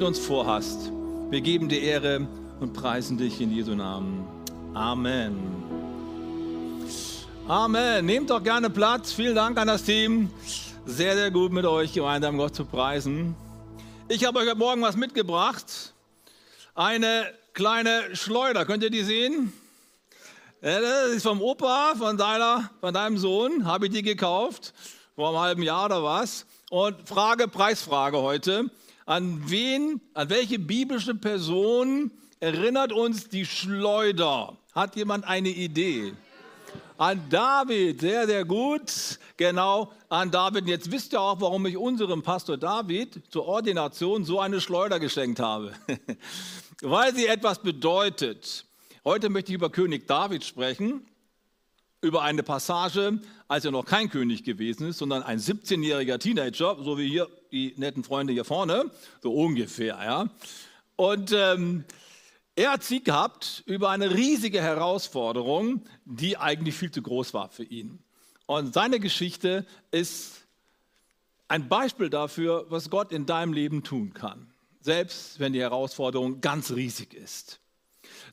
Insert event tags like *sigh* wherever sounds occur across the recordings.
uns vorhast. Wir geben dir Ehre und preisen dich in Jesu Namen. Amen. Amen. Nehmt doch gerne Platz. Vielen Dank an das Team. Sehr, sehr gut mit euch gemeinsam Gott zu preisen. Ich habe euch heute Morgen was mitgebracht. Eine kleine Schleuder. Könnt ihr die sehen? Das ist vom Opa, von, deiner, von deinem Sohn. Habe ich die gekauft. Vor einem halben Jahr oder was. Und Frage, Preisfrage heute. An wen, an welche biblische Person erinnert uns die Schleuder? Hat jemand eine Idee? An David, sehr, sehr gut. Genau, an David. Jetzt wisst ihr auch, warum ich unserem Pastor David zur Ordination so eine Schleuder geschenkt habe. *laughs* Weil sie etwas bedeutet. Heute möchte ich über König David sprechen über eine Passage, als er noch kein König gewesen ist, sondern ein 17-jähriger Teenager, so wie hier die netten Freunde hier vorne, so ungefähr, ja. Und ähm, er hat Sieg gehabt über eine riesige Herausforderung, die eigentlich viel zu groß war für ihn. Und seine Geschichte ist ein Beispiel dafür, was Gott in deinem Leben tun kann, selbst wenn die Herausforderung ganz riesig ist.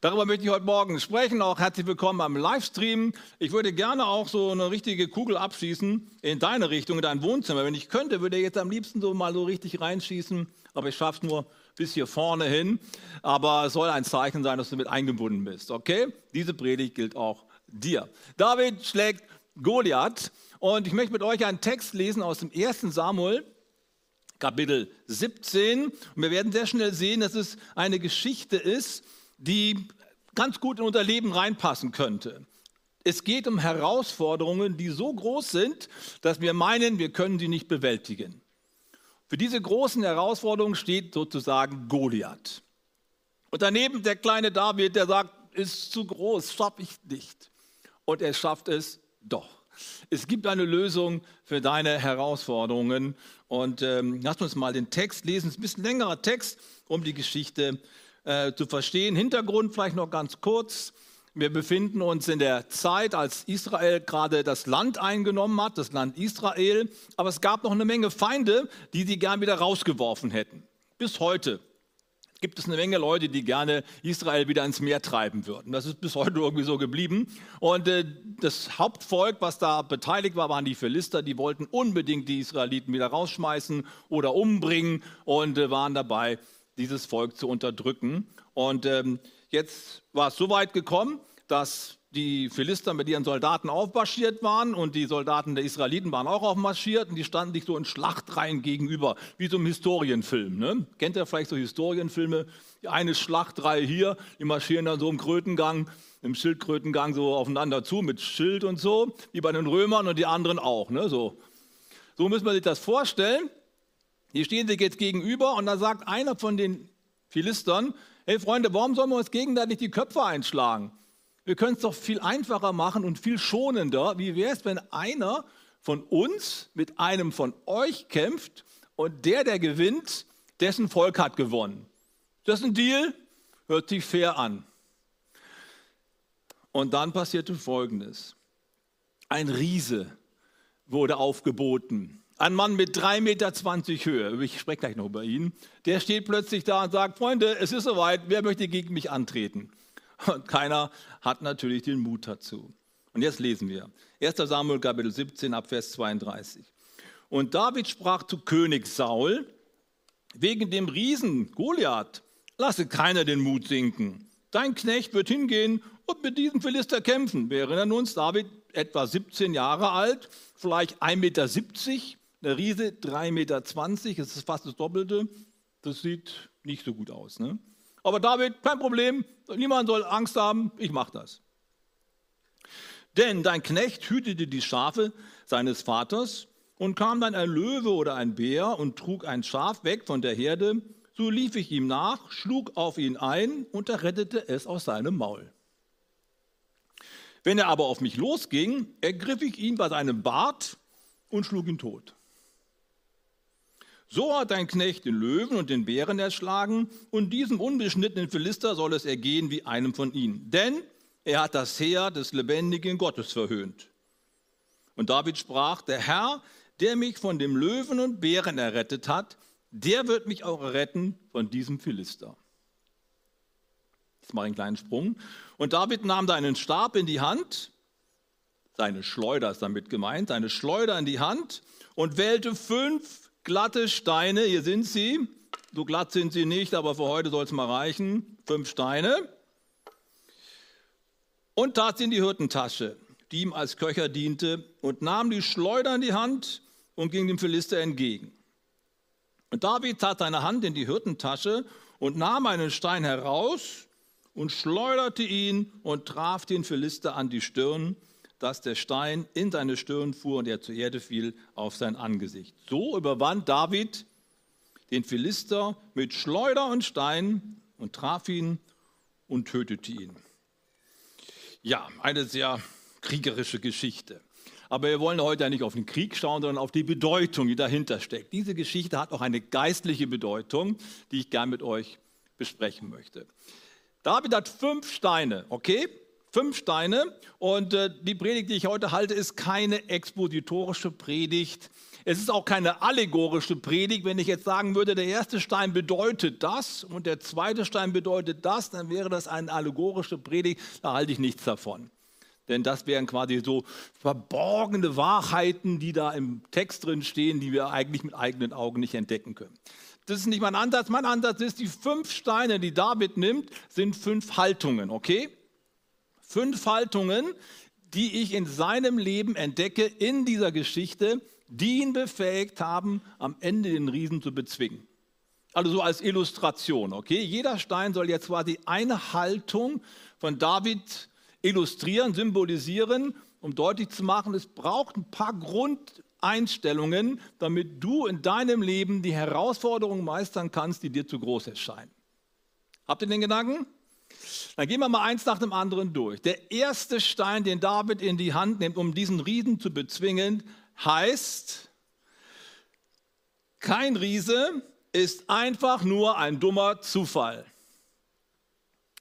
Darüber möchte ich heute Morgen sprechen. Auch herzlich willkommen am Livestream. Ich würde gerne auch so eine richtige Kugel abschießen in deine Richtung, in dein Wohnzimmer. Wenn ich könnte, würde ich jetzt am liebsten so mal so richtig reinschießen. Aber ich schaffe es nur bis hier vorne hin. Aber es soll ein Zeichen sein, dass du mit eingebunden bist. Okay? Diese Predigt gilt auch dir. David schlägt Goliath. Und ich möchte mit euch einen Text lesen aus dem 1. Samuel, Kapitel 17. Und wir werden sehr schnell sehen, dass es eine Geschichte ist, die ganz gut in unser Leben reinpassen könnte. Es geht um Herausforderungen, die so groß sind, dass wir meinen, wir können sie nicht bewältigen. Für diese großen Herausforderungen steht sozusagen Goliath. Und daneben der kleine David, der sagt, ist zu groß, schaffe ich nicht. Und er schafft es doch. Es gibt eine Lösung für deine Herausforderungen. Und ähm, lasst uns mal den Text lesen. Es ist ein bisschen längerer Text, um die Geschichte äh, zu verstehen. Hintergrund vielleicht noch ganz kurz. Wir befinden uns in der Zeit, als Israel gerade das Land eingenommen hat, das Land Israel. Aber es gab noch eine Menge Feinde, die sie gern wieder rausgeworfen hätten. Bis heute gibt es eine Menge Leute, die gerne Israel wieder ins Meer treiben würden. Das ist bis heute irgendwie so geblieben. Und äh, das Hauptvolk, was da beteiligt war, waren die Philister. Die wollten unbedingt die Israeliten wieder rausschmeißen oder umbringen und äh, waren dabei, dieses Volk zu unterdrücken. Und ähm, jetzt war es so weit gekommen, dass die Philister mit ihren Soldaten aufmarschiert waren und die Soldaten der Israeliten waren auch aufmarschiert und die standen sich so in Schlachtreihen gegenüber, wie so ein Historienfilm. Ne? Kennt ihr vielleicht so Historienfilme? Eine Schlachtreihe hier, die marschieren dann so im Krötengang, im Schildkrötengang so aufeinander zu mit Schild und so, wie bei den Römern und die anderen auch. Ne? So. so muss man sich das vorstellen. Die stehen sich jetzt gegenüber und da sagt einer von den Philistern, hey Freunde, warum sollen wir uns gegenseitig die Köpfe einschlagen? Wir können es doch viel einfacher machen und viel schonender. Wie wäre es, wenn einer von uns mit einem von euch kämpft und der, der gewinnt, dessen Volk hat gewonnen? Das ist ein Deal, hört sich fair an. Und dann passierte Folgendes. Ein Riese wurde aufgeboten ein Mann mit 3,20 Meter Höhe, ich spreche gleich noch über ihn, der steht plötzlich da und sagt, Freunde, es ist soweit, wer möchte gegen mich antreten? Und keiner hat natürlich den Mut dazu. Und jetzt lesen wir. 1. Samuel Kapitel 17 ab Vers 32. Und David sprach zu König Saul, wegen dem Riesen Goliath, lasse keiner den Mut sinken. Dein Knecht wird hingehen und mit diesem Philister kämpfen. Wir erinnern uns, David etwa 17 Jahre alt, vielleicht 1,70 Meter der Riese 3,20 Meter, das ist fast das Doppelte. Das sieht nicht so gut aus. Ne? Aber David, kein Problem, niemand soll Angst haben, ich mache das. Denn dein Knecht hütete die Schafe seines Vaters und kam dann ein Löwe oder ein Bär und trug ein Schaf weg von der Herde. So lief ich ihm nach, schlug auf ihn ein und errettete es aus seinem Maul. Wenn er aber auf mich losging, ergriff ich ihn bei seinem Bart und schlug ihn tot. So hat dein Knecht den Löwen und den Bären erschlagen, und diesem unbeschnittenen Philister soll es ergehen wie einem von ihnen. Denn er hat das Heer des lebendigen Gottes verhöhnt. Und David sprach, der Herr, der mich von dem Löwen und Bären errettet hat, der wird mich auch retten von diesem Philister. Jetzt mache ich einen kleinen Sprung. Und David nahm da einen Stab in die Hand, seine Schleuder ist damit gemeint, seine Schleuder in die Hand und wählte fünf glatte Steine, hier sind sie, so glatt sind sie nicht, aber für heute soll es mal reichen, fünf Steine, und tat sie in die Hirtentasche, die ihm als Köcher diente, und nahm die Schleuder in die Hand und ging dem Philister entgegen. Und David tat seine Hand in die Hirtentasche und nahm einen Stein heraus und schleuderte ihn und traf den Philister an die Stirn, dass der Stein in seine Stirn fuhr und er zur Erde fiel auf sein Angesicht. So überwand David den Philister mit Schleuder und Stein und traf ihn und tötete ihn. Ja, eine sehr kriegerische Geschichte. Aber wir wollen heute ja nicht auf den Krieg schauen, sondern auf die Bedeutung, die dahinter steckt. Diese Geschichte hat auch eine geistliche Bedeutung, die ich gern mit euch besprechen möchte. David hat fünf Steine, okay? Fünf Steine. Und äh, die Predigt, die ich heute halte, ist keine expositorische Predigt. Es ist auch keine allegorische Predigt. Wenn ich jetzt sagen würde, der erste Stein bedeutet das und der zweite Stein bedeutet das, dann wäre das eine allegorische Predigt. Da halte ich nichts davon. Denn das wären quasi so verborgene Wahrheiten, die da im Text drin stehen, die wir eigentlich mit eigenen Augen nicht entdecken können. Das ist nicht mein Ansatz. Mein Ansatz ist, die fünf Steine, die David nimmt, sind fünf Haltungen, okay? Fünf Haltungen, die ich in seinem Leben entdecke, in dieser Geschichte, die ihn befähigt haben, am Ende den Riesen zu bezwingen. Also so als Illustration, okay? Jeder Stein soll jetzt quasi eine Haltung von David illustrieren, symbolisieren, um deutlich zu machen, es braucht ein paar Grund Einstellungen, damit du in deinem Leben die Herausforderungen meistern kannst, die dir zu groß erscheinen. Habt ihr den Gedanken? Dann gehen wir mal eins nach dem anderen durch. Der erste Stein, den David in die Hand nimmt, um diesen Riesen zu bezwingen, heißt, kein Riese ist einfach nur ein dummer Zufall.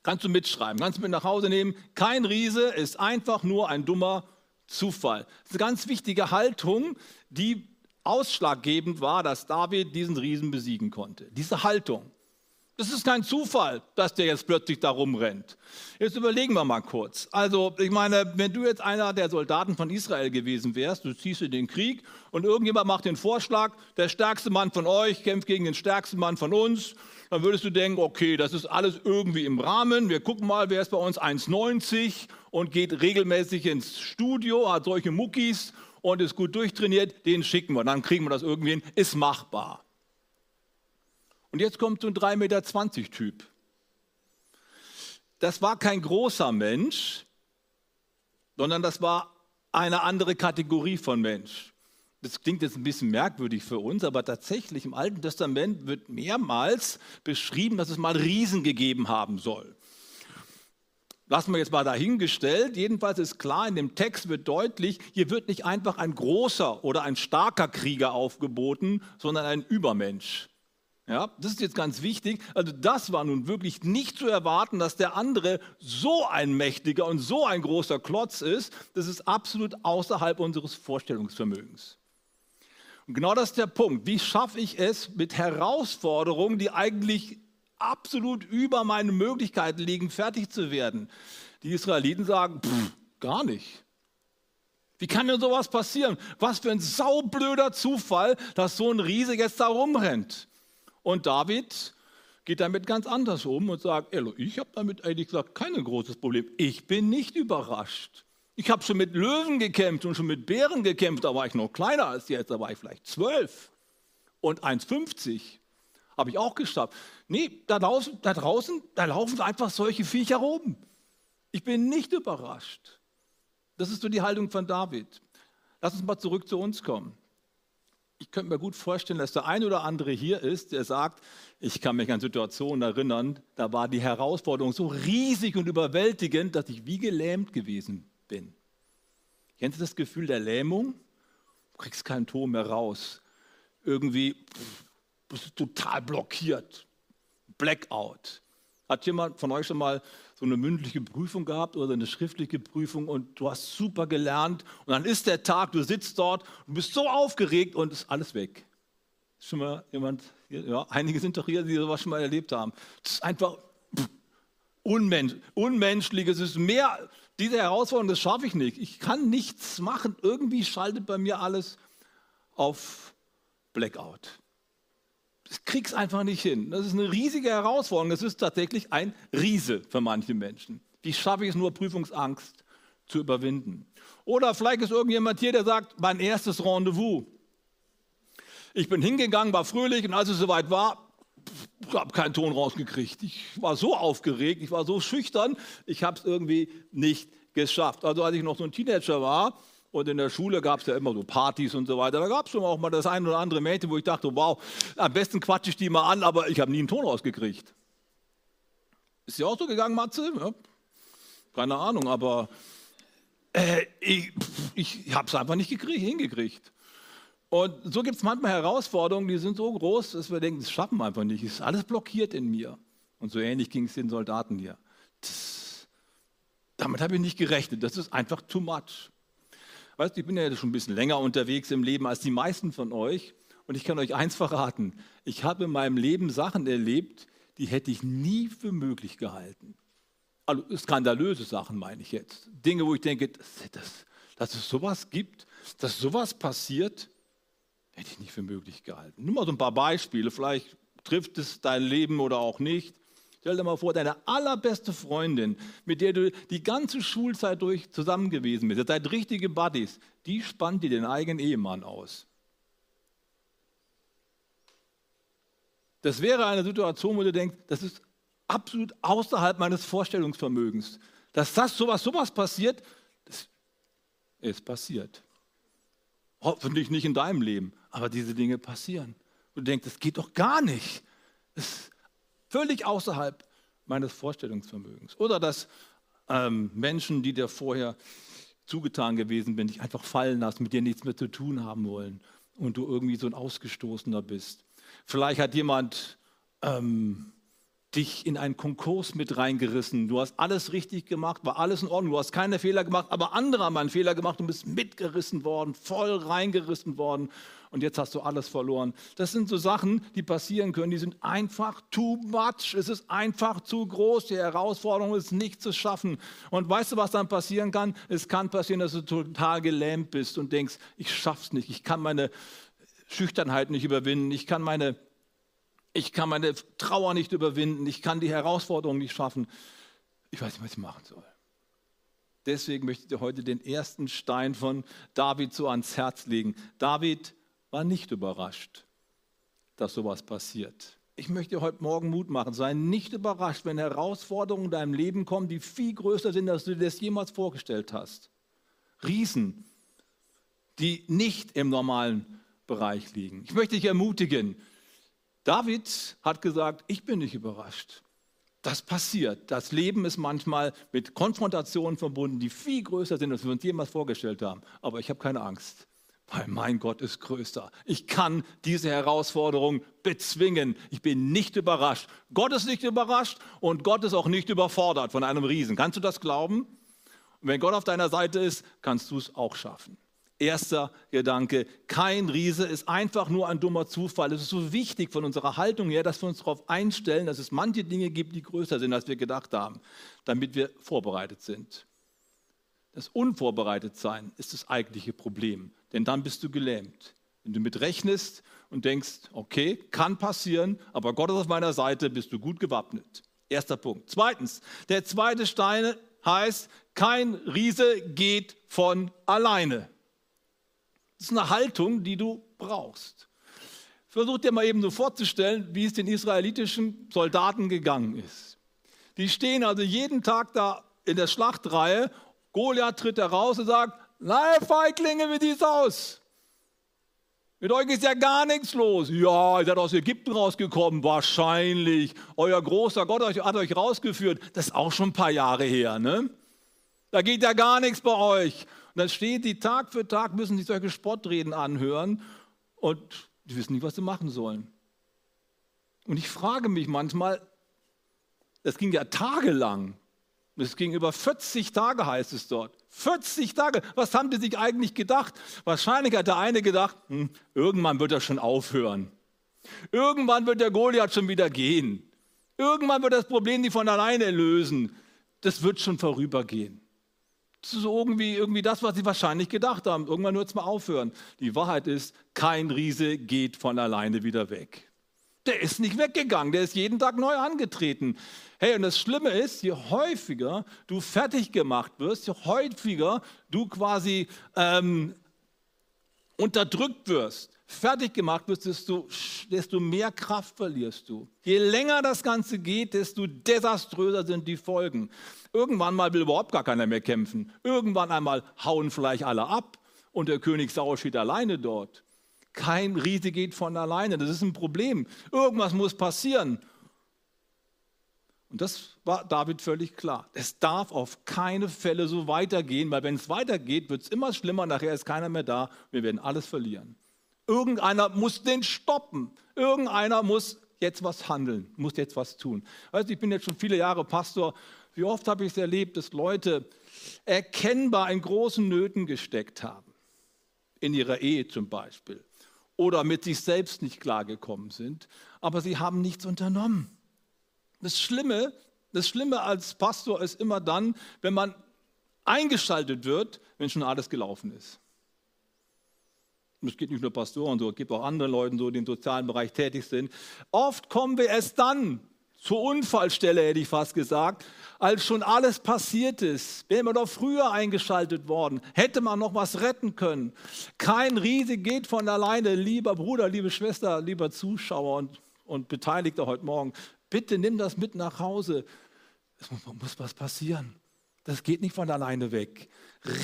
Kannst du mitschreiben, kannst du mit nach Hause nehmen. Kein Riese ist einfach nur ein dummer Zufall. Das ist eine ganz wichtige Haltung, die ausschlaggebend war, dass David diesen Riesen besiegen konnte. Diese Haltung. Das ist kein Zufall, dass der jetzt plötzlich da rumrennt. Jetzt überlegen wir mal kurz. Also, ich meine, wenn du jetzt einer der Soldaten von Israel gewesen wärst, du ziehst in den Krieg und irgendjemand macht den Vorschlag, der stärkste Mann von euch kämpft gegen den stärksten Mann von uns, dann würdest du denken, okay, das ist alles irgendwie im Rahmen. Wir gucken mal, wer ist bei uns 1,90 und geht regelmäßig ins Studio, hat solche Muckis und ist gut durchtrainiert, den schicken wir. Dann kriegen wir das irgendwie hin, ist machbar. Und jetzt kommt so ein 3,20 Meter Typ. Das war kein großer Mensch, sondern das war eine andere Kategorie von Mensch. Das klingt jetzt ein bisschen merkwürdig für uns, aber tatsächlich im Alten Testament wird mehrmals beschrieben, dass es mal Riesen gegeben haben soll. Lassen wir jetzt mal dahingestellt. Jedenfalls ist klar, in dem Text wird deutlich, hier wird nicht einfach ein großer oder ein starker Krieger aufgeboten, sondern ein Übermensch. Ja, das ist jetzt ganz wichtig. Also das war nun wirklich nicht zu erwarten, dass der andere so ein mächtiger und so ein großer Klotz ist. Das ist absolut außerhalb unseres Vorstellungsvermögens. Und genau das ist der Punkt. Wie schaffe ich es mit Herausforderungen, die eigentlich absolut über meine Möglichkeiten liegen, fertig zu werden? Die Israeliten sagen, pff, gar nicht. Wie kann denn sowas passieren? Was für ein saublöder Zufall, dass so ein Riese jetzt da rumrennt. Und David geht damit ganz anders um und sagt, ich habe damit ehrlich gesagt kein großes Problem. Ich bin nicht überrascht. Ich habe schon mit Löwen gekämpft und schon mit Bären gekämpft, da war ich noch kleiner als jetzt, da war ich vielleicht zwölf und 1,50 habe ich auch geschafft. Nee, da draußen, da draußen, da laufen einfach solche Viecher rum. Ich bin nicht überrascht. Das ist so die Haltung von David. Lass uns mal zurück zu uns kommen ich könnte mir gut vorstellen, dass der ein oder andere hier ist, der sagt, ich kann mich an Situationen erinnern, da war die Herausforderung so riesig und überwältigend, dass ich wie gelähmt gewesen bin. Kennst du das Gefühl der Lähmung? Du kriegst keinen Ton mehr raus. Irgendwie pff, bist du total blockiert. Blackout. Hat jemand von euch schon mal so eine mündliche Prüfung gehabt oder eine schriftliche Prüfung und du hast super gelernt und dann ist der Tag, du sitzt dort und bist so aufgeregt und ist alles weg. Ist schon mal jemand Ja, einige sind doch hier, die sowas schon mal erlebt haben. Das ist einfach unmensch, unmenschlich. Es ist mehr, diese Herausforderung, das schaffe ich nicht. Ich kann nichts machen. Irgendwie schaltet bei mir alles auf Blackout. Ich krieg's einfach nicht hin. Das ist eine riesige Herausforderung. Das ist tatsächlich ein Riese für manche Menschen. Wie schaffe ich es nur, Prüfungsangst zu überwinden? Oder vielleicht ist irgendjemand hier, der sagt, mein erstes Rendezvous. Ich bin hingegangen, war fröhlich und als es soweit war, habe keinen Ton rausgekriegt. Ich war so aufgeregt, ich war so schüchtern, ich habe es irgendwie nicht geschafft. Also als ich noch so ein Teenager war und in der Schule gab es ja immer so Partys und so weiter, da gab es schon auch mal das ein oder andere Mädchen, wo ich dachte, wow, am besten quatsche ich die mal an, aber ich habe nie einen Ton rausgekriegt. Ist dir auch so gegangen, Matze? Ja. Keine Ahnung, aber äh, ich, ich habe es einfach nicht gekriegt, hingekriegt. Und so gibt es manchmal Herausforderungen, die sind so groß, dass wir denken, das schaffen wir einfach nicht. Es ist alles blockiert in mir. Und so ähnlich ging es den Soldaten hier. Das, damit habe ich nicht gerechnet. Das ist einfach too much. Weißt du, ich bin ja schon ein bisschen länger unterwegs im Leben als die meisten von euch. Und ich kann euch eins verraten. Ich habe in meinem Leben Sachen erlebt, die hätte ich nie für möglich gehalten. Also skandalöse Sachen meine ich jetzt. Dinge, wo ich denke, dass, dass, dass es sowas gibt, dass sowas passiert. Hätte ich nicht für möglich gehalten. Nur mal so ein paar Beispiele, vielleicht trifft es dein Leben oder auch nicht. Stell dir mal vor, deine allerbeste Freundin, mit der du die ganze Schulzeit durch zusammen gewesen bist, ihr seid richtige Buddies, die spannt dir den eigenen Ehemann aus. Das wäre eine Situation, wo du denkst, das ist absolut außerhalb meines Vorstellungsvermögens. Dass das sowas, sowas passiert, das ist passiert. Hoffentlich nicht in deinem Leben, aber diese Dinge passieren. Du denkst, das geht doch gar nicht. Das ist völlig außerhalb meines Vorstellungsvermögens. Oder dass ähm, Menschen, die dir vorher zugetan gewesen sind, dich einfach fallen lassen, mit dir nichts mehr zu tun haben wollen und du irgendwie so ein Ausgestoßener bist. Vielleicht hat jemand ähm, dich in einen Konkurs mit reingerissen. Du hast alles richtig gemacht, war alles in Ordnung, du hast keine Fehler gemacht, aber andere haben einen Fehler gemacht und bist mitgerissen worden, voll reingerissen worden und jetzt hast du alles verloren. Das sind so Sachen, die passieren können, die sind einfach too much. Es ist einfach zu groß. Die Herausforderung ist nicht zu schaffen. Und weißt du, was dann passieren kann? Es kann passieren, dass du total gelähmt bist und denkst, ich schaff's nicht, ich kann meine Schüchternheit nicht überwinden, ich kann meine ich kann meine Trauer nicht überwinden. Ich kann die Herausforderung nicht schaffen. Ich weiß nicht, was ich machen soll. Deswegen möchte ich dir heute den ersten Stein von David so ans Herz legen. David war nicht überrascht, dass sowas passiert. Ich möchte dir heute Morgen Mut machen. Sei nicht überrascht, wenn Herausforderungen in deinem Leben kommen, die viel größer sind, als du dir das jemals vorgestellt hast. Riesen, die nicht im normalen Bereich liegen. Ich möchte dich ermutigen, David hat gesagt, ich bin nicht überrascht. Das passiert. Das Leben ist manchmal mit Konfrontationen verbunden, die viel größer sind, als wir uns jemals vorgestellt haben. Aber ich habe keine Angst, weil mein Gott ist größer. Ich kann diese Herausforderung bezwingen. Ich bin nicht überrascht. Gott ist nicht überrascht und Gott ist auch nicht überfordert von einem Riesen. Kannst du das glauben? Und wenn Gott auf deiner Seite ist, kannst du es auch schaffen. Erster Gedanke, kein Riese ist einfach nur ein dummer Zufall. Es ist so wichtig von unserer Haltung her, dass wir uns darauf einstellen, dass es manche Dinge gibt, die größer sind, als wir gedacht haben, damit wir vorbereitet sind. Das Unvorbereitetsein ist das eigentliche Problem, denn dann bist du gelähmt. Wenn du mit rechnest und denkst, okay, kann passieren, aber Gott ist auf meiner Seite, bist du gut gewappnet. Erster Punkt. Zweitens, der zweite Stein heißt, kein Riese geht von alleine. Das ist eine Haltung, die du brauchst. Versuch dir mal eben so vorzustellen, wie es den israelitischen Soldaten gegangen ist. Die stehen also jeden Tag da in der Schlachtreihe. Goliath tritt heraus und sagt: Na, Feiglinge, wie sieht's aus? Mit euch ist ja gar nichts los. Ja, ihr seid aus Ägypten rausgekommen, wahrscheinlich. Euer großer Gott hat euch rausgeführt. Das ist auch schon ein paar Jahre her, ne? Da geht ja gar nichts bei euch. Und dann steht die Tag für Tag, müssen sich solche Spottreden anhören und die wissen nicht, was sie machen sollen. Und ich frage mich manchmal, das ging ja tagelang. Es ging über 40 Tage, heißt es dort. 40 Tage. Was haben die sich eigentlich gedacht? Wahrscheinlich hat der eine gedacht, hm, irgendwann wird er schon aufhören. Irgendwann wird der Goliath schon wieder gehen. Irgendwann wird das Problem nicht von alleine lösen. Das wird schon vorübergehen. Ist irgendwie, irgendwie das, was sie wahrscheinlich gedacht haben. Irgendwann wird es mal aufhören. Die Wahrheit ist, kein Riese geht von alleine wieder weg. Der ist nicht weggegangen, der ist jeden Tag neu angetreten. Hey, und das Schlimme ist, je häufiger du fertig gemacht wirst, je häufiger du quasi ähm, unterdrückt wirst, fertig gemacht wirst, desto, desto mehr Kraft verlierst du. Je länger das Ganze geht, desto desaströser sind die Folgen. Irgendwann mal will überhaupt gar keiner mehr kämpfen. Irgendwann einmal hauen vielleicht alle ab und der König Saul steht alleine dort. Kein Riese geht von alleine. Das ist ein Problem. Irgendwas muss passieren. Und das war David völlig klar. Es darf auf keine Fälle so weitergehen, weil wenn es weitergeht, wird es immer schlimmer. Nachher ist keiner mehr da. Wir werden alles verlieren. Irgendeiner muss den stoppen. Irgendeiner muss jetzt was handeln, muss jetzt was tun. Weißt, ich bin jetzt schon viele Jahre Pastor. Wie oft habe ich es erlebt, dass Leute erkennbar in großen Nöten gesteckt haben. In ihrer Ehe zum Beispiel oder mit sich selbst nicht klargekommen sind, aber sie haben nichts unternommen. Das Schlimme, das Schlimme als Pastor ist immer dann, wenn man eingeschaltet wird, wenn schon alles gelaufen ist. Es geht nicht nur Pastoren so, es gibt auch andere Leute so, die im sozialen Bereich tätig sind. Oft kommen wir erst dann zur Unfallstelle, hätte ich fast gesagt, als schon alles passiert ist. Wäre man doch früher eingeschaltet worden, hätte man noch was retten können. Kein Riese geht von alleine, lieber Bruder, liebe Schwester, lieber Zuschauer und, und Beteiligter heute Morgen. Bitte nimm das mit nach Hause. Es muss, muss was passieren. Das geht nicht von alleine weg.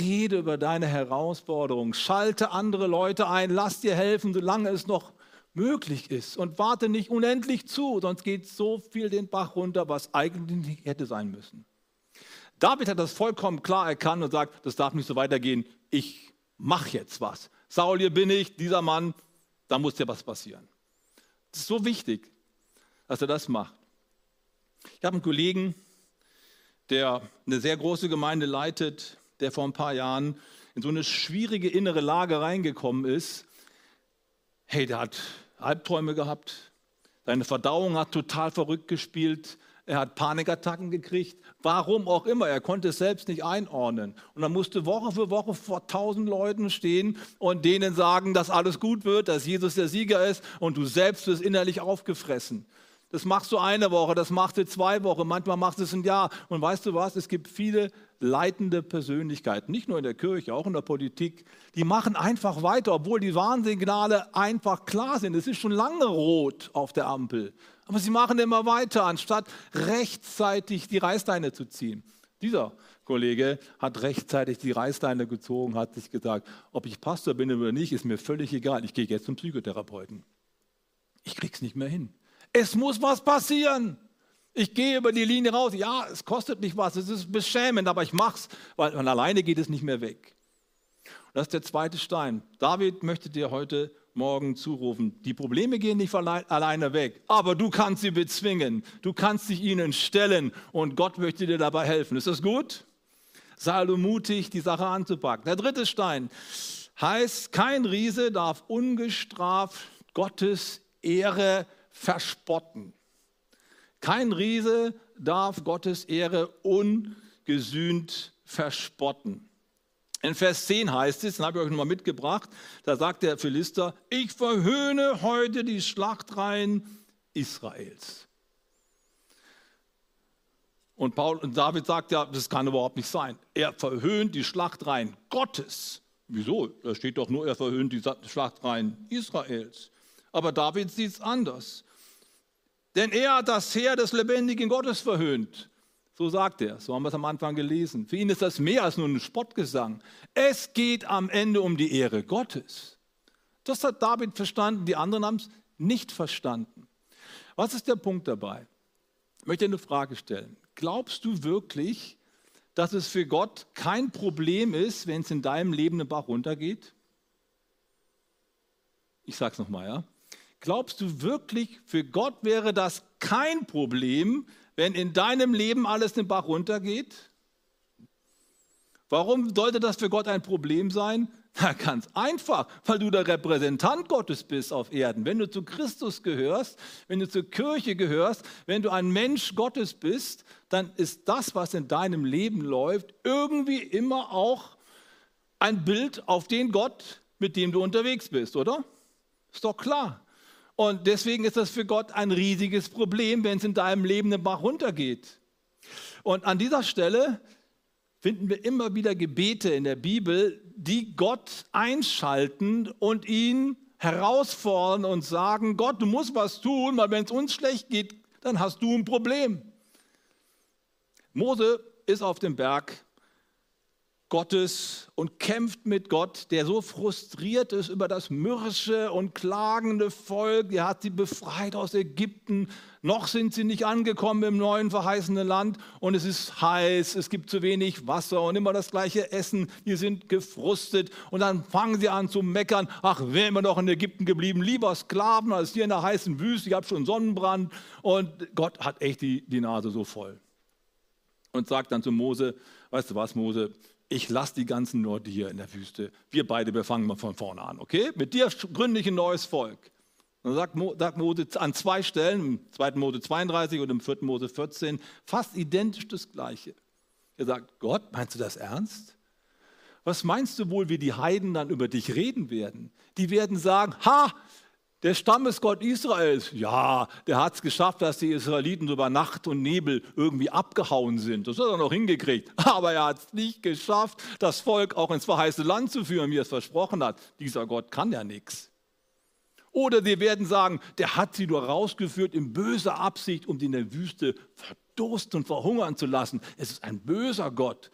Rede über deine Herausforderung. Schalte andere Leute ein. Lass dir helfen, solange es noch möglich ist. Und warte nicht unendlich zu, sonst geht so viel den Bach runter, was eigentlich nicht hätte sein müssen. David hat das vollkommen klar erkannt und sagt, das darf nicht so weitergehen. Ich mache jetzt was. Saul, hier bin ich, dieser Mann, da muss ja was passieren. Das ist so wichtig, dass er das macht. Ich habe einen Kollegen, der eine sehr große Gemeinde leitet, der vor ein paar Jahren in so eine schwierige innere Lage reingekommen ist. Hey, der hat Albträume gehabt, seine Verdauung hat total verrückt gespielt, er hat Panikattacken gekriegt, warum auch immer, er konnte es selbst nicht einordnen. Und er musste Woche für Woche vor tausend Leuten stehen und denen sagen, dass alles gut wird, dass Jesus der Sieger ist und du selbst wirst innerlich aufgefressen. Das machst du eine Woche, das machst du zwei Wochen, manchmal machst du es ein Jahr. Und weißt du was, es gibt viele leitende Persönlichkeiten, nicht nur in der Kirche, auch in der Politik, die machen einfach weiter, obwohl die Warnsignale einfach klar sind. Es ist schon lange rot auf der Ampel. Aber sie machen immer weiter, anstatt rechtzeitig die Reißleine zu ziehen. Dieser Kollege hat rechtzeitig die Reißleine gezogen, hat sich gesagt, ob ich Pastor bin oder nicht, ist mir völlig egal. Ich gehe jetzt zum Psychotherapeuten. Ich krieg's nicht mehr hin. Es muss was passieren. Ich gehe über die Linie raus. Ja, es kostet nicht was, es ist beschämend, aber ich mach's, weil von alleine geht es nicht mehr weg. Und das ist der zweite Stein. David möchte dir heute Morgen zurufen. Die Probleme gehen nicht alleine weg, aber du kannst sie bezwingen. Du kannst dich ihnen stellen und Gott möchte dir dabei helfen. Ist das gut? Sei du mutig, die Sache anzupacken. Der dritte Stein heißt, kein Riese darf ungestraft Gottes Ehre verspotten. Kein Riese darf Gottes Ehre ungesühnt verspotten. In Vers 10 heißt es, den habe ich euch nochmal mitgebracht, da sagt der Philister, ich verhöhne heute die Schlachtreihen Israels. Und, Paul, und David sagt ja, das kann überhaupt nicht sein. Er verhöhnt die Schlachtreihen Gottes. Wieso? Da steht doch nur, er verhöhnt die Schlachtreihen Israels. Aber David sieht es anders. Denn er hat das Heer des lebendigen Gottes verhöhnt. So sagt er, so haben wir es am Anfang gelesen. Für ihn ist das mehr als nur ein Spottgesang. Es geht am Ende um die Ehre Gottes. Das hat David verstanden, die anderen haben es nicht verstanden. Was ist der Punkt dabei? Ich möchte eine Frage stellen. Glaubst du wirklich, dass es für Gott kein Problem ist, wenn es in deinem Leben einen Bach runtergeht? Ich sage es nochmal, ja. Glaubst du wirklich, für Gott wäre das kein Problem, wenn in deinem Leben alles den Bach runtergeht? Warum sollte das für Gott ein Problem sein, Na, ganz einfach, weil du der Repräsentant Gottes bist auf Erden. Wenn du zu Christus gehörst, wenn du zur Kirche gehörst, wenn du ein Mensch Gottes bist, dann ist das, was in deinem Leben läuft, irgendwie immer auch ein Bild auf den Gott, mit dem du unterwegs bist, oder? Ist doch klar. Und deswegen ist das für Gott ein riesiges Problem, wenn es in deinem Leben den Bach runtergeht. Und an dieser Stelle finden wir immer wieder Gebete in der Bibel, die Gott einschalten und ihn herausfordern und sagen, Gott, du musst was tun, weil wenn es uns schlecht geht, dann hast du ein Problem. Mose ist auf dem Berg Gottes und kämpft mit Gott, der so frustriert ist über das mürrische und klagende Volk. Er hat sie befreit aus Ägypten. Noch sind sie nicht angekommen im neuen verheißenen Land und es ist heiß, es gibt zu wenig Wasser und immer das gleiche Essen. Die sind gefrustet und dann fangen sie an zu meckern. Ach, wären wir doch in Ägypten geblieben, lieber Sklaven als hier in der heißen Wüste. Ich habe schon Sonnenbrand und Gott hat echt die, die Nase so voll. Und sagt dann zu Mose, weißt du was, Mose, ich lasse die ganzen nur dir in der Wüste. Wir beide, wir fangen mal von vorne an, okay? Mit dir gründe ich ein neues Volk. Dann sagt Mose an zwei Stellen, im 2. Mose 32 und im 4. Mose 14, fast identisch das Gleiche. Er sagt, Gott, meinst du das ernst? Was meinst du wohl, wie die Heiden dann über dich reden werden? Die werden sagen, ha, der Stammesgott Israels, ja, der hat es geschafft, dass die Israeliten über Nacht und Nebel irgendwie abgehauen sind. Das hat er noch hingekriegt. *laughs* Aber er hat es nicht geschafft, das Volk auch ins verheißene Land zu führen, wie er es versprochen hat. Dieser Gott kann ja nichts. Oder sie werden sagen, der hat sie nur rausgeführt in böser Absicht, um sie in der Wüste verdursten und verhungern zu lassen. Es ist ein böser Gott.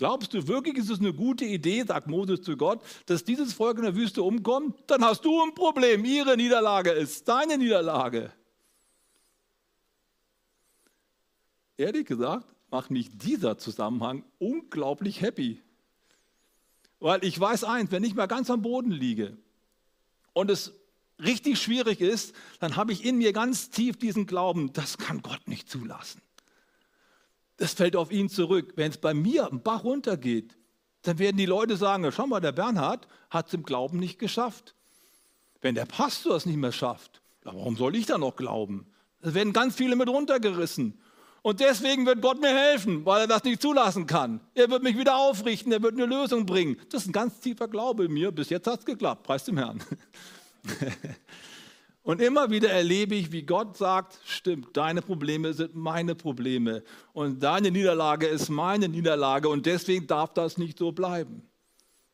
Glaubst du wirklich, ist es eine gute Idee, sagt Moses zu Gott, dass dieses Volk in der Wüste umkommt? Dann hast du ein Problem. Ihre Niederlage ist deine Niederlage. Ehrlich gesagt, macht mich dieser Zusammenhang unglaublich happy. Weil ich weiß eins, wenn ich mal ganz am Boden liege und es richtig schwierig ist, dann habe ich in mir ganz tief diesen Glauben, das kann Gott nicht zulassen das fällt auf ihn zurück. Wenn es bei mir am Bach runtergeht, dann werden die Leute sagen, schau mal, der Bernhard hat es im Glauben nicht geschafft. Wenn der Pastor es nicht mehr schafft, warum soll ich da noch glauben? Da werden ganz viele mit runtergerissen. Und deswegen wird Gott mir helfen, weil er das nicht zulassen kann. Er wird mich wieder aufrichten, er wird eine Lösung bringen. Das ist ein ganz tiefer Glaube in mir. Bis jetzt hat es geklappt, preis dem Herrn. *laughs* Und immer wieder erlebe ich, wie Gott sagt, stimmt, deine Probleme sind meine Probleme und deine Niederlage ist meine Niederlage und deswegen darf das nicht so bleiben.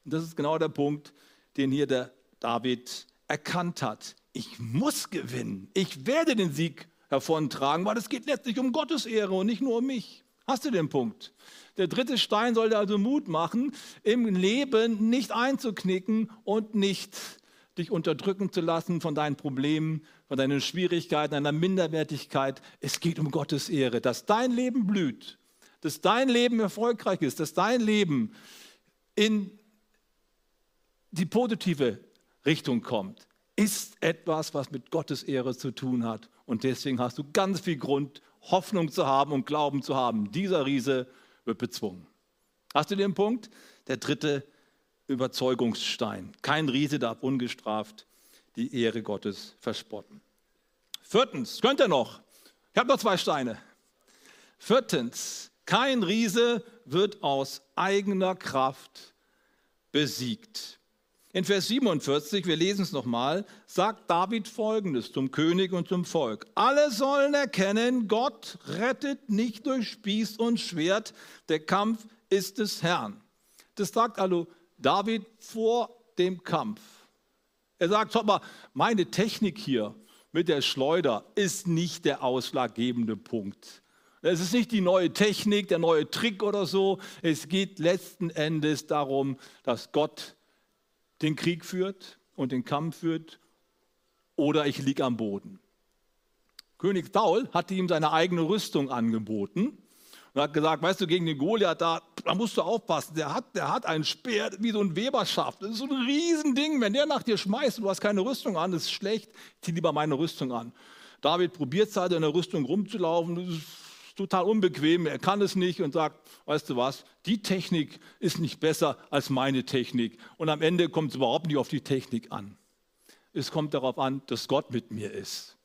Und das ist genau der Punkt, den hier der David erkannt hat. Ich muss gewinnen. Ich werde den Sieg davontragen, weil es geht letztlich um Gottes Ehre und nicht nur um mich. Hast du den Punkt? Der dritte Stein sollte also Mut machen, im Leben nicht einzuknicken und nicht dich unterdrücken zu lassen von deinen Problemen, von deinen Schwierigkeiten, deiner Minderwertigkeit. Es geht um Gottes Ehre, dass dein Leben blüht, dass dein Leben erfolgreich ist, dass dein Leben in die positive Richtung kommt, ist etwas, was mit Gottes Ehre zu tun hat. Und deswegen hast du ganz viel Grund, Hoffnung zu haben und Glauben zu haben. Dieser Riese wird bezwungen. Hast du den Punkt? Der dritte Überzeugungsstein. Kein Riese darf ungestraft die Ehre Gottes verspotten. Viertens, könnt ihr noch? Ich habe noch zwei Steine. Viertens, kein Riese wird aus eigener Kraft besiegt. In Vers 47, wir lesen es nochmal, sagt David folgendes zum König und zum Volk. Alle sollen erkennen, Gott rettet nicht durch Spieß und Schwert, der Kampf ist des Herrn. Das sagt also David vor dem Kampf. Er sagt, schau mal, meine Technik hier mit der Schleuder ist nicht der ausschlaggebende Punkt. Es ist nicht die neue Technik, der neue Trick oder so. Es geht letzten Endes darum, dass Gott den Krieg führt und den Kampf führt oder ich liege am Boden. König Saul hatte ihm seine eigene Rüstung angeboten und hat gesagt, weißt du, gegen den Goliath, da, da musst du aufpassen, der hat, der hat einen Speer wie so ein Weberschaft. Das ist so ein Riesending, wenn der nach dir schmeißt und du hast keine Rüstung an, das ist schlecht, zieh lieber meine Rüstung an. David probiert es halt in der Rüstung rumzulaufen, das total unbequem, er kann es nicht und sagt, weißt du was, die Technik ist nicht besser als meine Technik. Und am Ende kommt es überhaupt nicht auf die Technik an. Es kommt darauf an, dass Gott mit mir ist.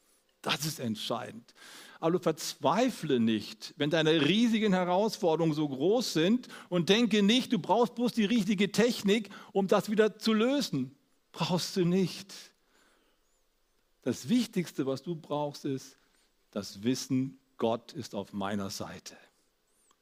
Das ist entscheidend. Aber verzweifle nicht, wenn deine riesigen Herausforderungen so groß sind und denke nicht, du brauchst bloß die richtige Technik, um das wieder zu lösen. Brauchst du nicht. Das Wichtigste, was du brauchst, ist das Wissen, Gott ist auf meiner Seite.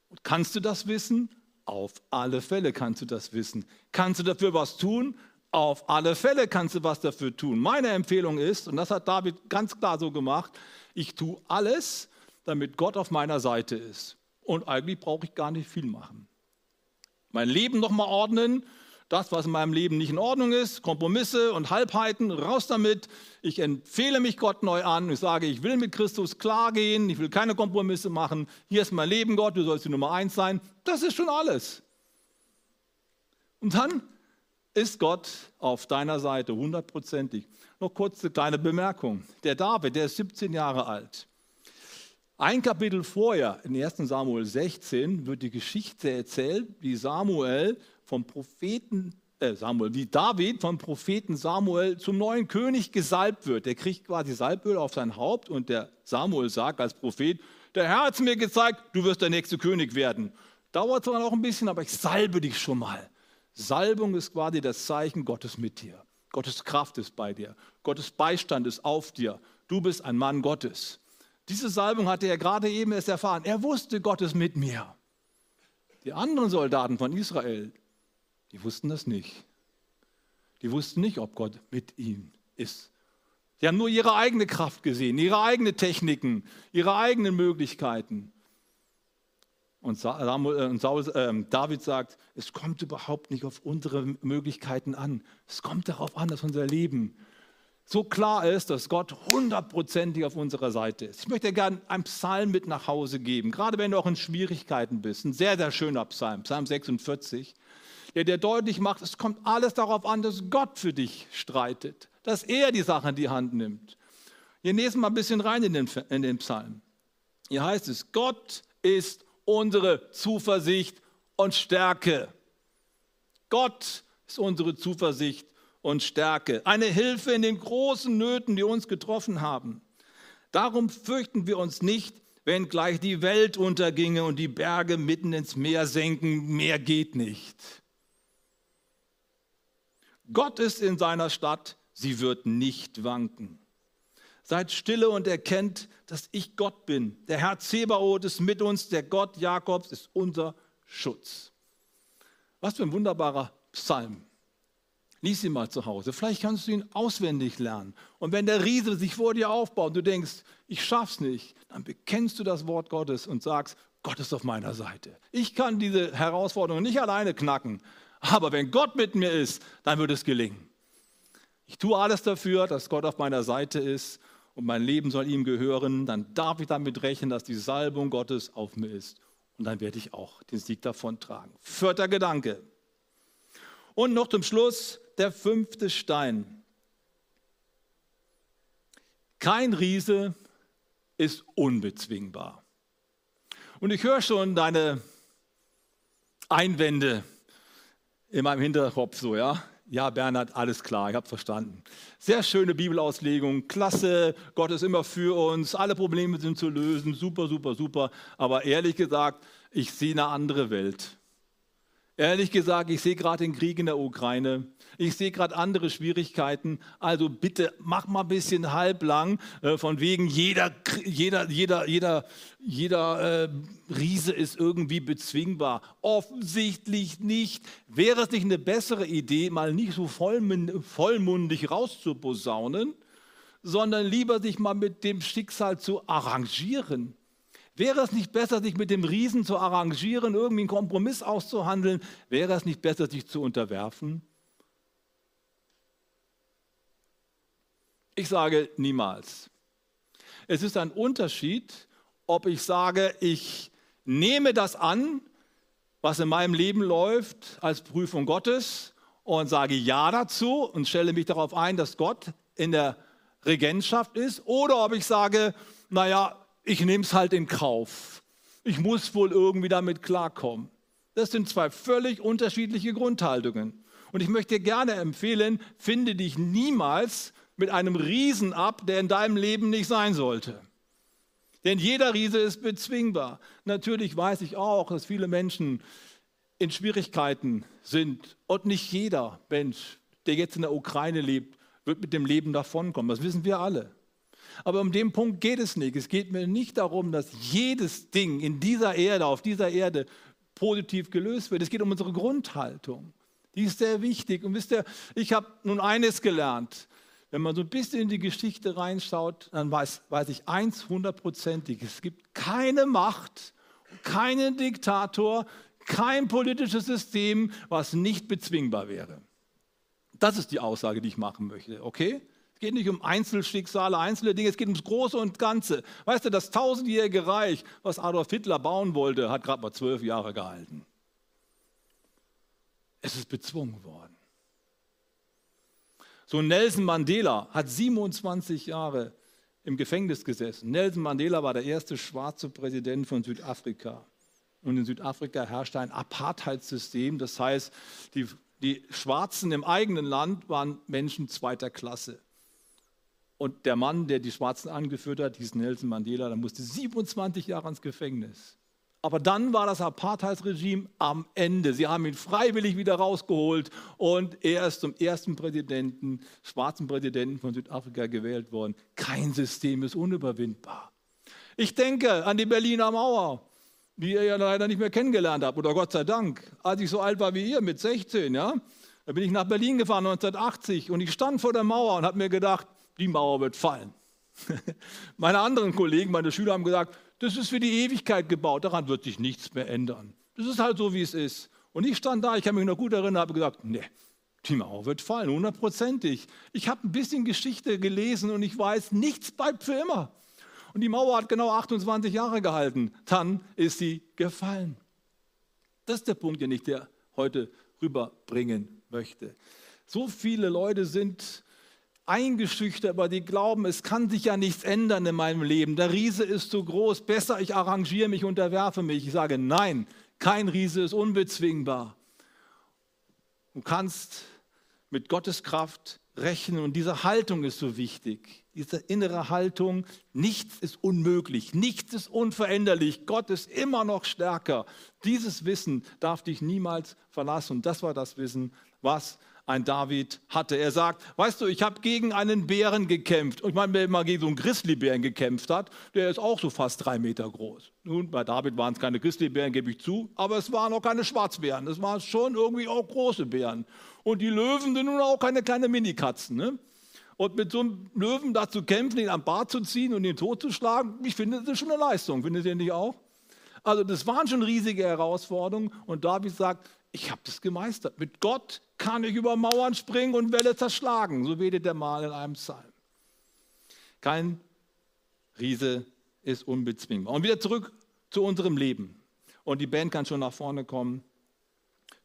Und kannst du das wissen? Auf alle Fälle kannst du das wissen. Kannst du dafür was tun? Auf alle Fälle kannst du was dafür tun. Meine Empfehlung ist, und das hat David ganz klar so gemacht, ich tue alles, damit Gott auf meiner Seite ist. Und eigentlich brauche ich gar nicht viel machen. Mein Leben nochmal ordnen, das, was in meinem Leben nicht in Ordnung ist, Kompromisse und Halbheiten, raus damit. Ich empfehle mich Gott neu an. Ich sage, ich will mit Christus klar gehen, ich will keine Kompromisse machen. Hier ist mein Leben, Gott, du sollst die Nummer eins sein. Das ist schon alles. Und dann ist Gott auf deiner Seite, hundertprozentig. Noch kurz eine kleine Bemerkung. Der David, der ist 17 Jahre alt. Ein Kapitel vorher, in 1 Samuel 16, wird die Geschichte erzählt, wie Samuel vom Propheten äh Samuel, wie David vom Propheten Samuel zum neuen König gesalbt wird. Der kriegt quasi Salböl auf sein Haupt und der Samuel sagt als Prophet, der Herr hat es mir gezeigt, du wirst der nächste König werden. Dauert zwar noch ein bisschen, aber ich salbe dich schon mal. Salbung ist quasi das Zeichen Gottes mit dir. Gottes Kraft ist bei dir. Gottes Beistand ist auf dir. Du bist ein Mann Gottes. Diese Salbung hatte er gerade eben erst erfahren. Er wusste, Gott ist mit mir. Die anderen Soldaten von Israel, die wussten das nicht. Die wussten nicht, ob Gott mit ihm ist. Die haben nur ihre eigene Kraft gesehen, ihre eigenen Techniken, ihre eigenen Möglichkeiten. Und, Samuel, äh, Saul, äh, David sagt, es kommt überhaupt nicht auf unsere Möglichkeiten an. Es kommt darauf an, dass unser Leben so klar ist, dass Gott hundertprozentig auf unserer Seite ist. Ich möchte gerne einen Psalm mit nach Hause geben, gerade wenn du auch in Schwierigkeiten bist. Ein sehr, sehr schöner Psalm, Psalm 46 der dir deutlich macht, es kommt alles darauf an, dass Gott für dich streitet, dass er die Sache in die Hand nimmt. Wir lesen mal ein bisschen rein in den, in den Psalm. Hier heißt es, Gott ist unsere Zuversicht und Stärke. Gott ist unsere Zuversicht und Stärke. Eine Hilfe in den großen Nöten, die uns getroffen haben. Darum fürchten wir uns nicht, wenn gleich die Welt unterginge und die Berge mitten ins Meer senken. Mehr geht nicht. Gott ist in seiner Stadt, sie wird nicht wanken. Seid stille und erkennt, dass ich Gott bin. Der Herr Zebaoth ist mit uns, der Gott Jakobs ist unser Schutz. Was für ein wunderbarer Psalm. Lies ihn mal zu Hause. Vielleicht kannst du ihn auswendig lernen. Und wenn der Riese sich vor dir aufbaut und du denkst, ich schaff's nicht, dann bekennst du das Wort Gottes und sagst, Gott ist auf meiner Seite. Ich kann diese Herausforderung nicht alleine knacken, aber wenn Gott mit mir ist, dann wird es gelingen. Ich tue alles dafür, dass Gott auf meiner Seite ist und mein Leben soll ihm gehören. Dann darf ich damit rechnen, dass die Salbung Gottes auf mir ist. Und dann werde ich auch den Sieg davon tragen. Vierter Gedanke. Und noch zum Schluss der fünfte Stein. Kein Riese ist unbezwingbar. Und ich höre schon deine Einwände in meinem Hinterkopf so, ja. Ja, Bernhard, alles klar, ich habe verstanden. Sehr schöne Bibelauslegung, klasse, Gott ist immer für uns, alle Probleme sind zu lösen, super, super, super. Aber ehrlich gesagt, ich sehe eine andere Welt. Ehrlich gesagt, ich sehe gerade den Krieg in der Ukraine. Ich sehe gerade andere Schwierigkeiten. Also bitte mach mal ein bisschen halblang. Äh, von wegen jeder, jeder, jeder, jeder, jeder äh, Riese ist irgendwie bezwingbar. Offensichtlich nicht. Wäre es nicht eine bessere Idee, mal nicht so vollmundig rauszuposaunen, sondern lieber sich mal mit dem Schicksal zu arrangieren? Wäre es nicht besser, sich mit dem Riesen zu arrangieren, irgendwie einen Kompromiss auszuhandeln? Wäre es nicht besser, sich zu unterwerfen? Ich sage niemals. Es ist ein Unterschied, ob ich sage, ich nehme das an, was in meinem Leben läuft, als Prüfung Gottes und sage Ja dazu und stelle mich darauf ein, dass Gott in der Regentschaft ist, oder ob ich sage, naja, ich nehme es halt in Kauf. Ich muss wohl irgendwie damit klarkommen. Das sind zwei völlig unterschiedliche Grundhaltungen. Und ich möchte dir gerne empfehlen, finde dich niemals mit einem Riesen ab, der in deinem Leben nicht sein sollte. Denn jeder Riese ist bezwingbar. Natürlich weiß ich auch, dass viele Menschen in Schwierigkeiten sind. Und nicht jeder Mensch, der jetzt in der Ukraine lebt, wird mit dem Leben davonkommen. Das wissen wir alle. Aber um den Punkt geht es nicht. Es geht mir nicht darum, dass jedes Ding in dieser Erde, auf dieser Erde positiv gelöst wird. Es geht um unsere Grundhaltung. Die ist sehr wichtig. Und wisst ihr, ich habe nun eines gelernt. Wenn man so ein bisschen in die Geschichte reinschaut, dann weiß, weiß ich eins hundertprozentig. Es gibt keine Macht, keinen Diktator, kein politisches System, was nicht bezwingbar wäre. Das ist die Aussage, die ich machen möchte, okay? Es geht nicht um Einzelschicksale, einzelne Dinge, es geht ums Große und Ganze. Weißt du, das tausendjährige Reich, was Adolf Hitler bauen wollte, hat gerade mal zwölf Jahre gehalten. Es ist bezwungen worden. So Nelson Mandela hat 27 Jahre im Gefängnis gesessen. Nelson Mandela war der erste schwarze Präsident von Südafrika. Und in Südafrika herrschte ein Apartheidssystem. Das heißt, die, die Schwarzen im eigenen Land waren Menschen zweiter Klasse. Und der Mann, der die Schwarzen angeführt hat, hieß Nelson Mandela, der musste 27 Jahre ins Gefängnis. Aber dann war das Apartheidsregime am Ende. Sie haben ihn freiwillig wieder rausgeholt und er ist zum ersten Präsidenten, schwarzen Präsidenten von Südafrika gewählt worden. Kein System ist unüberwindbar. Ich denke an die Berliner Mauer, die ihr ja leider nicht mehr kennengelernt habt, oder Gott sei Dank. Als ich so alt war wie ihr, mit 16, ja, da bin ich nach Berlin gefahren 1980 und ich stand vor der Mauer und habe mir gedacht, die Mauer wird fallen. *laughs* meine anderen Kollegen, meine Schüler haben gesagt, das ist für die Ewigkeit gebaut, daran wird sich nichts mehr ändern. Das ist halt so, wie es ist. Und ich stand da, ich kann mich noch gut erinnern, habe gesagt, nee, die Mauer wird fallen, hundertprozentig. Ich habe ein bisschen Geschichte gelesen und ich weiß, nichts bleibt für immer. Und die Mauer hat genau 28 Jahre gehalten. Dann ist sie gefallen. Das ist der Punkt, den ich dir heute rüberbringen möchte. So viele Leute sind eingeschüchtert, aber die glauben, es kann sich ja nichts ändern in meinem Leben. Der Riese ist zu groß, besser ich arrangiere mich, unterwerfe mich. Ich sage, nein, kein Riese ist unbezwingbar. Du kannst mit Gottes Kraft rechnen und diese Haltung ist so wichtig. Diese innere Haltung, nichts ist unmöglich, nichts ist unveränderlich, Gott ist immer noch stärker. Dieses Wissen darf dich niemals verlassen und das war das Wissen, was ein David hatte. Er sagt, weißt du, ich habe gegen einen Bären gekämpft. Und ich meine, wenn man gegen so einen Grizzlybären gekämpft hat, der ist auch so fast drei Meter groß. Nun, bei David waren es keine Grizzlybären, gebe ich zu, aber es waren auch keine Schwarzbären. Es waren schon irgendwie auch große Bären. Und die Löwen sind nun auch keine kleinen Minikatzen. Ne? Und mit so einem Löwen da zu kämpfen, ihn am Bart zu ziehen und ihn totzuschlagen, ich finde, das ist schon eine Leistung. Findet ihr nicht auch? Also das waren schon riesige Herausforderungen. Und David sagt, ich habe das gemeistert. Mit Gott kann ich über Mauern springen und Welle zerschlagen. So betet der Mal in einem Psalm. Kein Riese ist unbezwingbar. Und wieder zurück zu unserem Leben. Und die Band kann schon nach vorne kommen.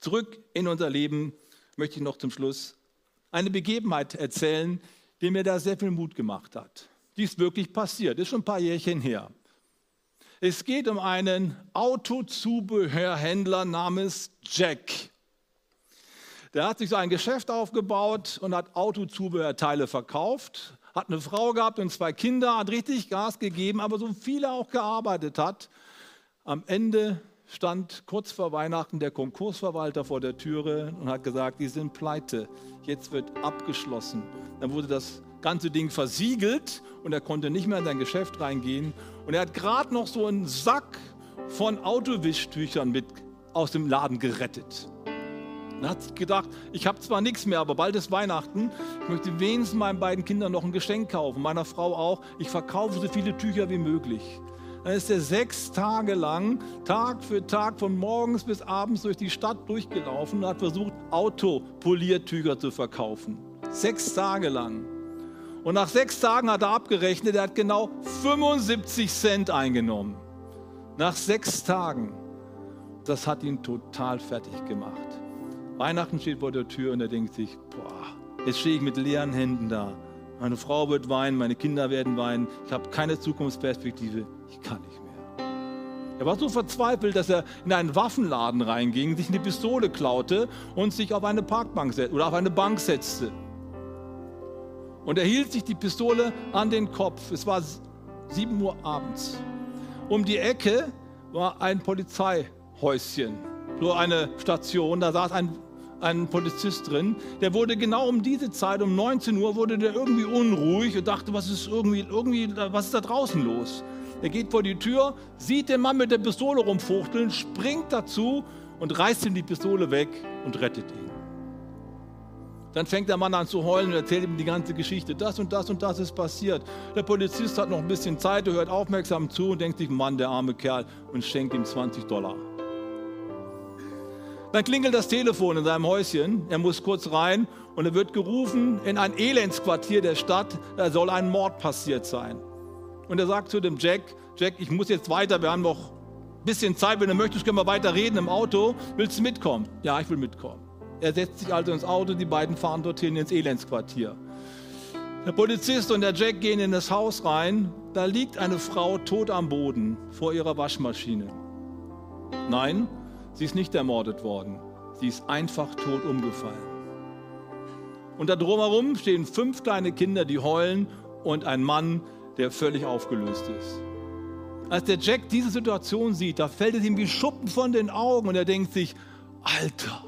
Zurück in unser Leben möchte ich noch zum Schluss eine Begebenheit erzählen, die mir da sehr viel Mut gemacht hat. Die ist wirklich passiert, ist schon ein paar Jährchen her. Es geht um einen Autozubehörhändler namens Jack. Der hat sich so ein Geschäft aufgebaut und hat Autozubehörteile verkauft, hat eine Frau gehabt und zwei Kinder, hat richtig Gas gegeben, aber so viel er auch gearbeitet hat, am Ende stand kurz vor Weihnachten der Konkursverwalter vor der Türe und hat gesagt, die sind pleite, jetzt wird abgeschlossen. Dann wurde das ganze Ding versiegelt und er konnte nicht mehr in sein Geschäft reingehen. Und er hat gerade noch so einen Sack von Autowischtüchern mit aus dem Laden gerettet. Dann hat gedacht, ich habe zwar nichts mehr, aber bald ist Weihnachten. Ich möchte wenigstens meinen beiden Kindern noch ein Geschenk kaufen, meiner Frau auch. Ich verkaufe so viele Tücher wie möglich. Dann ist er sechs Tage lang, Tag für Tag, von morgens bis abends durch die Stadt durchgelaufen und hat versucht, Autopoliertücher zu verkaufen. Sechs Tage lang. Und nach sechs Tagen hat er abgerechnet, er hat genau 75 Cent eingenommen. Nach sechs Tagen. Das hat ihn total fertig gemacht. Weihnachten steht vor der Tür und er denkt sich, boah, jetzt stehe ich mit leeren Händen da. Meine Frau wird weinen, meine Kinder werden weinen. Ich habe keine Zukunftsperspektive. Ich kann nicht mehr. Er war so verzweifelt, dass er in einen Waffenladen reinging, sich eine Pistole klaute und sich auf eine Parkbank oder auf eine Bank setzte. Und er hielt sich die Pistole an den Kopf. Es war 7 Uhr abends. Um die Ecke war ein Polizeihäuschen, so eine Station. Da saß ein, ein Polizist drin. Der wurde genau um diese Zeit, um 19 Uhr, wurde der irgendwie unruhig und dachte, was ist irgendwie, irgendwie, was ist da draußen los? Er geht vor die Tür, sieht den Mann mit der Pistole rumfuchteln, springt dazu und reißt ihm die Pistole weg und rettet ihn. Dann fängt der Mann an zu heulen und erzählt ihm die ganze Geschichte. Das und das und das ist passiert. Der Polizist hat noch ein bisschen Zeit, er hört aufmerksam zu und denkt sich, Mann, der arme Kerl, und schenkt ihm 20 Dollar. Dann klingelt das Telefon in seinem Häuschen. Er muss kurz rein und er wird gerufen in ein Elendsquartier der Stadt. Da soll ein Mord passiert sein. Und er sagt zu dem Jack: Jack, ich muss jetzt weiter. Wir haben noch ein bisschen Zeit. Wenn du möchtest, können wir weiter reden im Auto. Willst du mitkommen? Ja, ich will mitkommen. Er setzt sich also ins Auto, die beiden fahren dorthin ins Elendsquartier. Der Polizist und der Jack gehen in das Haus rein. Da liegt eine Frau tot am Boden vor ihrer Waschmaschine. Nein, sie ist nicht ermordet worden. Sie ist einfach tot umgefallen. Und da drumherum stehen fünf kleine Kinder, die heulen und ein Mann, der völlig aufgelöst ist. Als der Jack diese Situation sieht, da fällt es ihm wie Schuppen von den Augen und er denkt sich, Alter,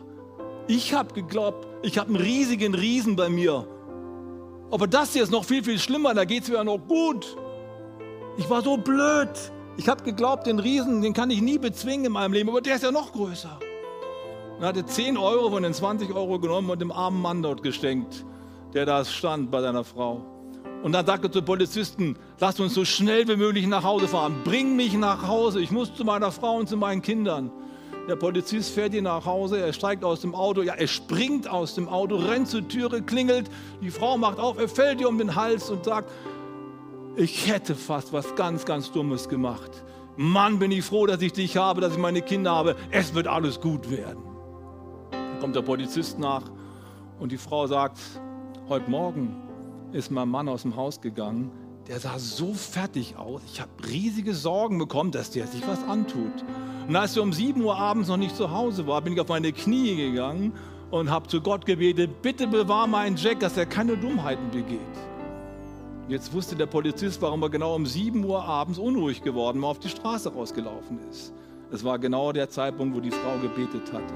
ich habe geglaubt, ich habe einen riesigen Riesen bei mir. Aber das hier ist noch viel, viel schlimmer, da geht es mir ja noch gut. Ich war so blöd. Ich habe geglaubt, den Riesen, den kann ich nie bezwingen in meinem Leben, aber der ist ja noch größer. Und hatte 10 Euro von den 20 Euro genommen und dem armen Mann dort geschenkt, der da stand bei seiner Frau. Und dann sagte er zu Polizisten, lass uns so schnell wie möglich nach Hause fahren. Bring mich nach Hause. Ich muss zu meiner Frau und zu meinen Kindern. Der Polizist fährt ihn nach Hause, er steigt aus dem Auto, ja, er springt aus dem Auto, rennt zur Türe, klingelt, die Frau macht auf, er fällt ihr um den Hals und sagt, ich hätte fast was ganz, ganz Dummes gemacht. Mann, bin ich froh, dass ich dich habe, dass ich meine Kinder habe. Es wird alles gut werden. Dann kommt der Polizist nach und die Frau sagt, heute Morgen ist mein Mann aus dem Haus gegangen der sah so fertig aus. Ich habe riesige Sorgen bekommen, dass der sich was antut. Und als er um 7 Uhr abends noch nicht zu Hause war, bin ich auf meine Knie gegangen und habe zu Gott gebetet, bitte bewahr meinen Jack, dass er keine Dummheiten begeht. Jetzt wusste der Polizist, warum er genau um 7 Uhr abends unruhig geworden war, auf die Straße rausgelaufen ist. Es war genau der Zeitpunkt, wo die Frau gebetet hatte.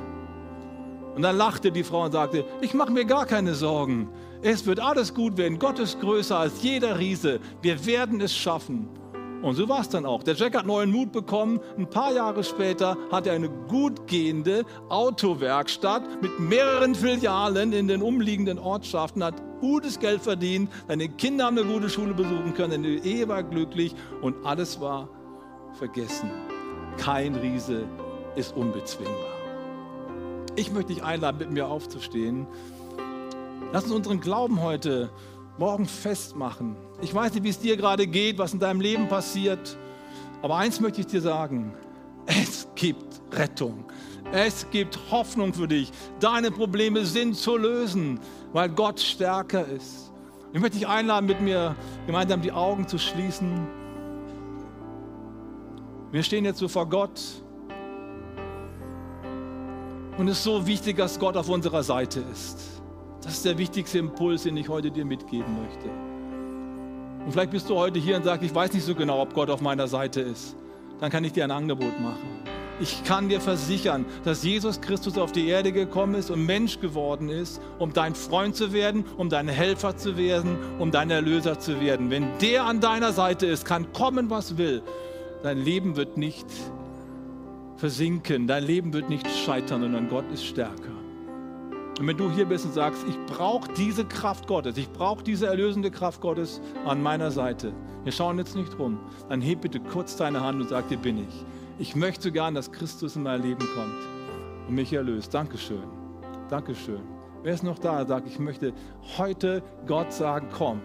Und dann lachte die Frau und sagte, ich mache mir gar keine Sorgen. Es wird alles gut werden. Gott ist größer als jeder Riese. Wir werden es schaffen. Und so war es dann auch. Der Jack hat neuen Mut bekommen. Ein paar Jahre später hat er eine gut gehende Autowerkstatt mit mehreren Filialen in den umliegenden Ortschaften, hat gutes Geld verdient. Seine Kinder haben eine gute Schule besuchen können. Die Ehe war glücklich und alles war vergessen. Kein Riese ist unbezwingbar. Ich möchte dich einladen, mit mir aufzustehen. Lass uns unseren Glauben heute Morgen festmachen. Ich weiß nicht, wie es dir gerade geht, was in deinem Leben passiert, aber eins möchte ich dir sagen. Es gibt Rettung. Es gibt Hoffnung für dich. Deine Probleme sind zu lösen, weil Gott stärker ist. Ich möchte dich einladen, mit mir gemeinsam die Augen zu schließen. Wir stehen jetzt so vor Gott. Und es ist so wichtig, dass Gott auf unserer Seite ist. Das ist der wichtigste Impuls, den ich heute dir mitgeben möchte. Und vielleicht bist du heute hier und sagst, ich weiß nicht so genau, ob Gott auf meiner Seite ist. Dann kann ich dir ein Angebot machen. Ich kann dir versichern, dass Jesus Christus auf die Erde gekommen ist und Mensch geworden ist, um dein Freund zu werden, um dein Helfer zu werden, um dein Erlöser zu werden. Wenn der an deiner Seite ist, kann kommen, was will. Dein Leben wird nicht versinken, dein Leben wird nicht scheitern, sondern Gott ist stärker. Und wenn du hier bist und sagst, ich brauche diese Kraft Gottes, ich brauche diese erlösende Kraft Gottes an meiner Seite, wir schauen jetzt nicht rum, dann heb bitte kurz deine Hand und sag, hier bin ich. Ich möchte gern, dass Christus in mein Leben kommt und mich erlöst. Dankeschön. Dankeschön. Wer ist noch da? Sag, ich möchte heute Gott sagen, komm.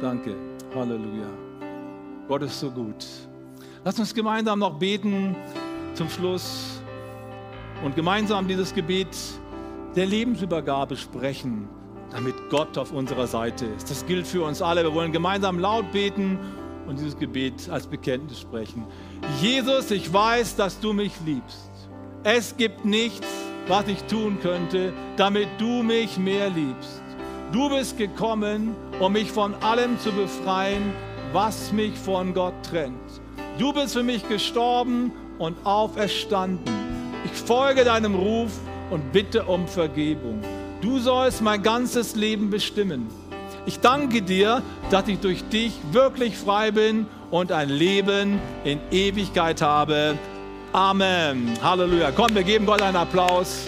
Danke. Halleluja. Gott ist so gut. Lass uns gemeinsam noch beten zum Schluss und gemeinsam dieses Gebet der Lebensübergabe sprechen, damit Gott auf unserer Seite ist. Das gilt für uns alle. Wir wollen gemeinsam laut beten und dieses Gebet als Bekenntnis sprechen. Jesus, ich weiß, dass du mich liebst. Es gibt nichts, was ich tun könnte, damit du mich mehr liebst. Du bist gekommen, um mich von allem zu befreien, was mich von Gott trennt. Du bist für mich gestorben und auferstanden. Ich folge deinem Ruf und bitte um Vergebung. Du sollst mein ganzes Leben bestimmen. Ich danke dir, dass ich durch dich wirklich frei bin und ein Leben in Ewigkeit habe. Amen. Halleluja. Komm, wir geben Gott einen Applaus.